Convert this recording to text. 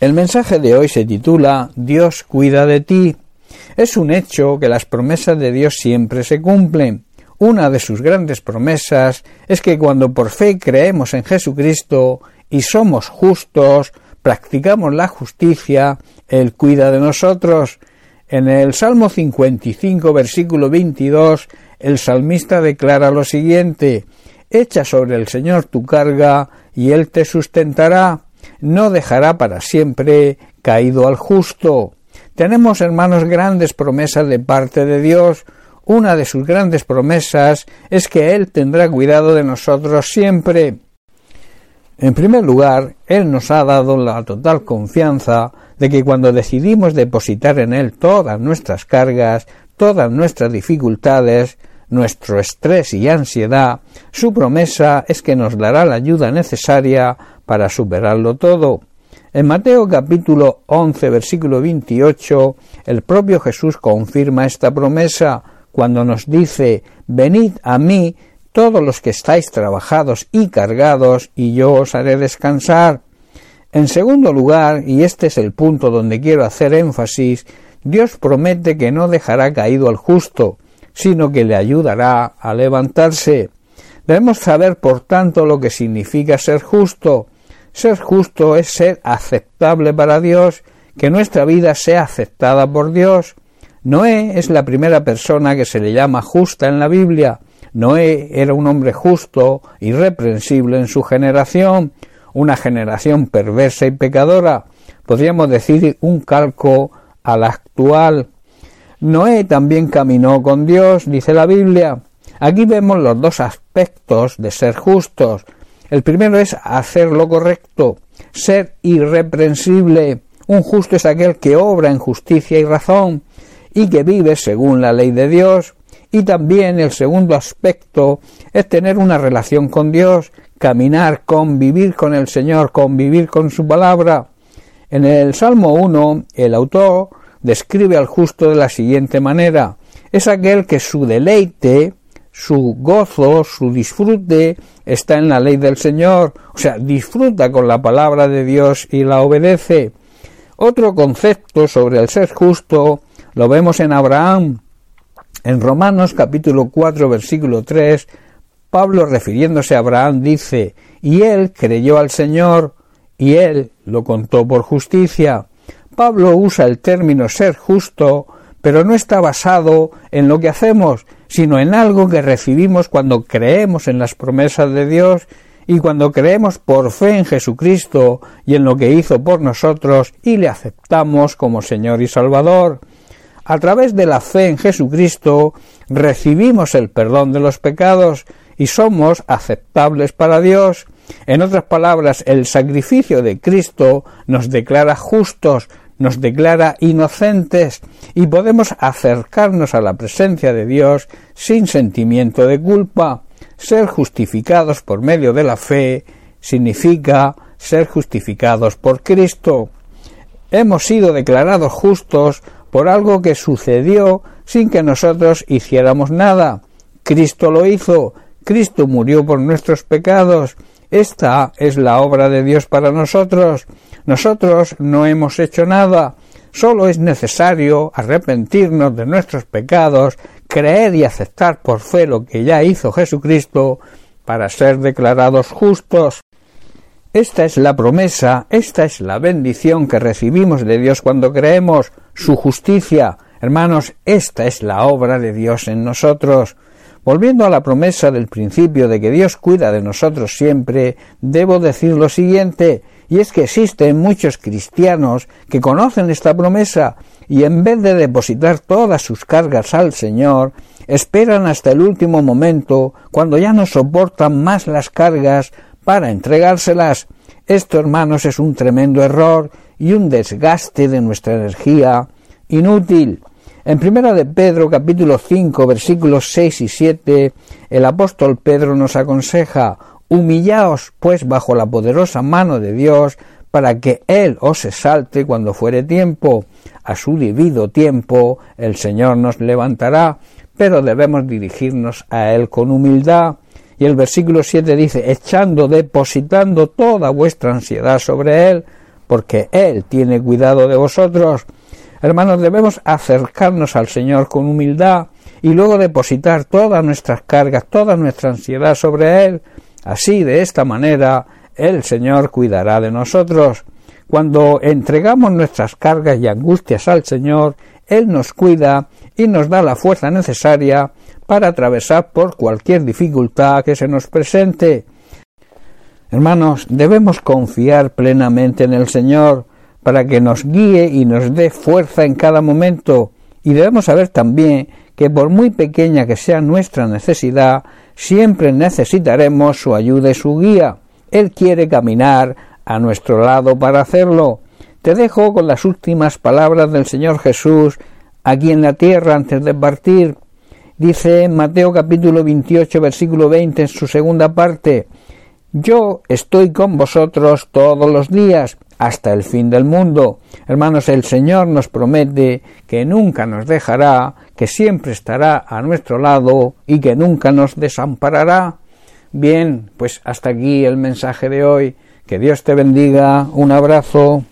El mensaje de hoy se titula Dios cuida de ti. Es un hecho que las promesas de Dios siempre se cumplen. Una de sus grandes promesas es que cuando por fe creemos en Jesucristo y somos justos, practicamos la justicia, Él cuida de nosotros. En el Salmo 55, versículo 22, el salmista declara lo siguiente Echa sobre el Señor tu carga y Él te sustentará no dejará para siempre caído al justo. Tenemos, hermanos, grandes promesas de parte de Dios. Una de sus grandes promesas es que Él tendrá cuidado de nosotros siempre. En primer lugar, Él nos ha dado la total confianza de que cuando decidimos depositar en Él todas nuestras cargas, todas nuestras dificultades, nuestro estrés y ansiedad, su promesa es que nos dará la ayuda necesaria para superarlo todo. En Mateo capítulo 11 versículo 28 el propio Jesús confirma esta promesa cuando nos dice Venid a mí todos los que estáis trabajados y cargados y yo os haré descansar. En segundo lugar, y este es el punto donde quiero hacer énfasis, Dios promete que no dejará caído al justo, sino que le ayudará a levantarse. Debemos saber, por tanto, lo que significa ser justo. Ser justo es ser aceptable para Dios, que nuestra vida sea aceptada por Dios. Noé es la primera persona que se le llama justa en la Biblia. Noé era un hombre justo, irreprensible en su generación, una generación perversa y pecadora, podríamos decir un calco a la actual. Noé también caminó con Dios, dice la Biblia. Aquí vemos los dos aspectos de ser justos. El primero es hacer lo correcto, ser irreprensible. Un justo es aquel que obra en justicia y razón y que vive según la ley de Dios. Y también el segundo aspecto es tener una relación con Dios, caminar, convivir con el Señor, convivir con su palabra. En el Salmo 1, el autor describe al justo de la siguiente manera. Es aquel que su deleite su gozo, su disfrute está en la ley del Señor, o sea, disfruta con la palabra de Dios y la obedece. Otro concepto sobre el ser justo lo vemos en Abraham. En Romanos capítulo 4 versículo 3, Pablo refiriéndose a Abraham dice, y él creyó al Señor, y él lo contó por justicia. Pablo usa el término ser justo, pero no está basado en lo que hacemos, sino en algo que recibimos cuando creemos en las promesas de Dios y cuando creemos por fe en Jesucristo y en lo que hizo por nosotros y le aceptamos como Señor y Salvador. A través de la fe en Jesucristo recibimos el perdón de los pecados y somos aceptables para Dios. En otras palabras, el sacrificio de Cristo nos declara justos, nos declara inocentes y podemos acercarnos a la presencia de Dios sin sentimiento de culpa. Ser justificados por medio de la fe significa ser justificados por Cristo. Hemos sido declarados justos por algo que sucedió sin que nosotros hiciéramos nada. Cristo lo hizo, Cristo murió por nuestros pecados. Esta es la obra de Dios para nosotros. Nosotros no hemos hecho nada, solo es necesario arrepentirnos de nuestros pecados, creer y aceptar por fe lo que ya hizo Jesucristo para ser declarados justos. Esta es la promesa, esta es la bendición que recibimos de Dios cuando creemos su justicia. Hermanos, esta es la obra de Dios en nosotros. Volviendo a la promesa del principio de que Dios cuida de nosotros siempre, debo decir lo siguiente, y es que existen muchos cristianos que conocen esta promesa y en vez de depositar todas sus cargas al Señor, esperan hasta el último momento, cuando ya no soportan más las cargas, para entregárselas. Esto, hermanos, es un tremendo error y un desgaste de nuestra energía inútil. En primera de Pedro capítulo 5 versículos 6 y 7 el apóstol Pedro nos aconseja Humillaos, pues, bajo la poderosa mano de Dios, para que Él os exalte cuando fuere tiempo. A su debido tiempo el Señor nos levantará, pero debemos dirigirnos a Él con humildad. Y el versículo 7 dice, echando, depositando toda vuestra ansiedad sobre Él, porque Él tiene cuidado de vosotros. Hermanos, debemos acercarnos al Señor con humildad y luego depositar todas nuestras cargas, toda nuestra ansiedad sobre Él. Así, de esta manera, el Señor cuidará de nosotros. Cuando entregamos nuestras cargas y angustias al Señor, Él nos cuida y nos da la fuerza necesaria para atravesar por cualquier dificultad que se nos presente. Hermanos, debemos confiar plenamente en el Señor para que nos guíe y nos dé fuerza en cada momento, y debemos saber también que por muy pequeña que sea nuestra necesidad, siempre necesitaremos su ayuda y su guía. Él quiere caminar a nuestro lado para hacerlo. Te dejo con las últimas palabras del Señor Jesús aquí en la tierra antes de partir. Dice Mateo capítulo 28 versículo 20 en su segunda parte, Yo estoy con vosotros todos los días hasta el fin del mundo. Hermanos, el Señor nos promete que nunca nos dejará, que siempre estará a nuestro lado y que nunca nos desamparará. Bien, pues hasta aquí el mensaje de hoy. Que Dios te bendiga. Un abrazo.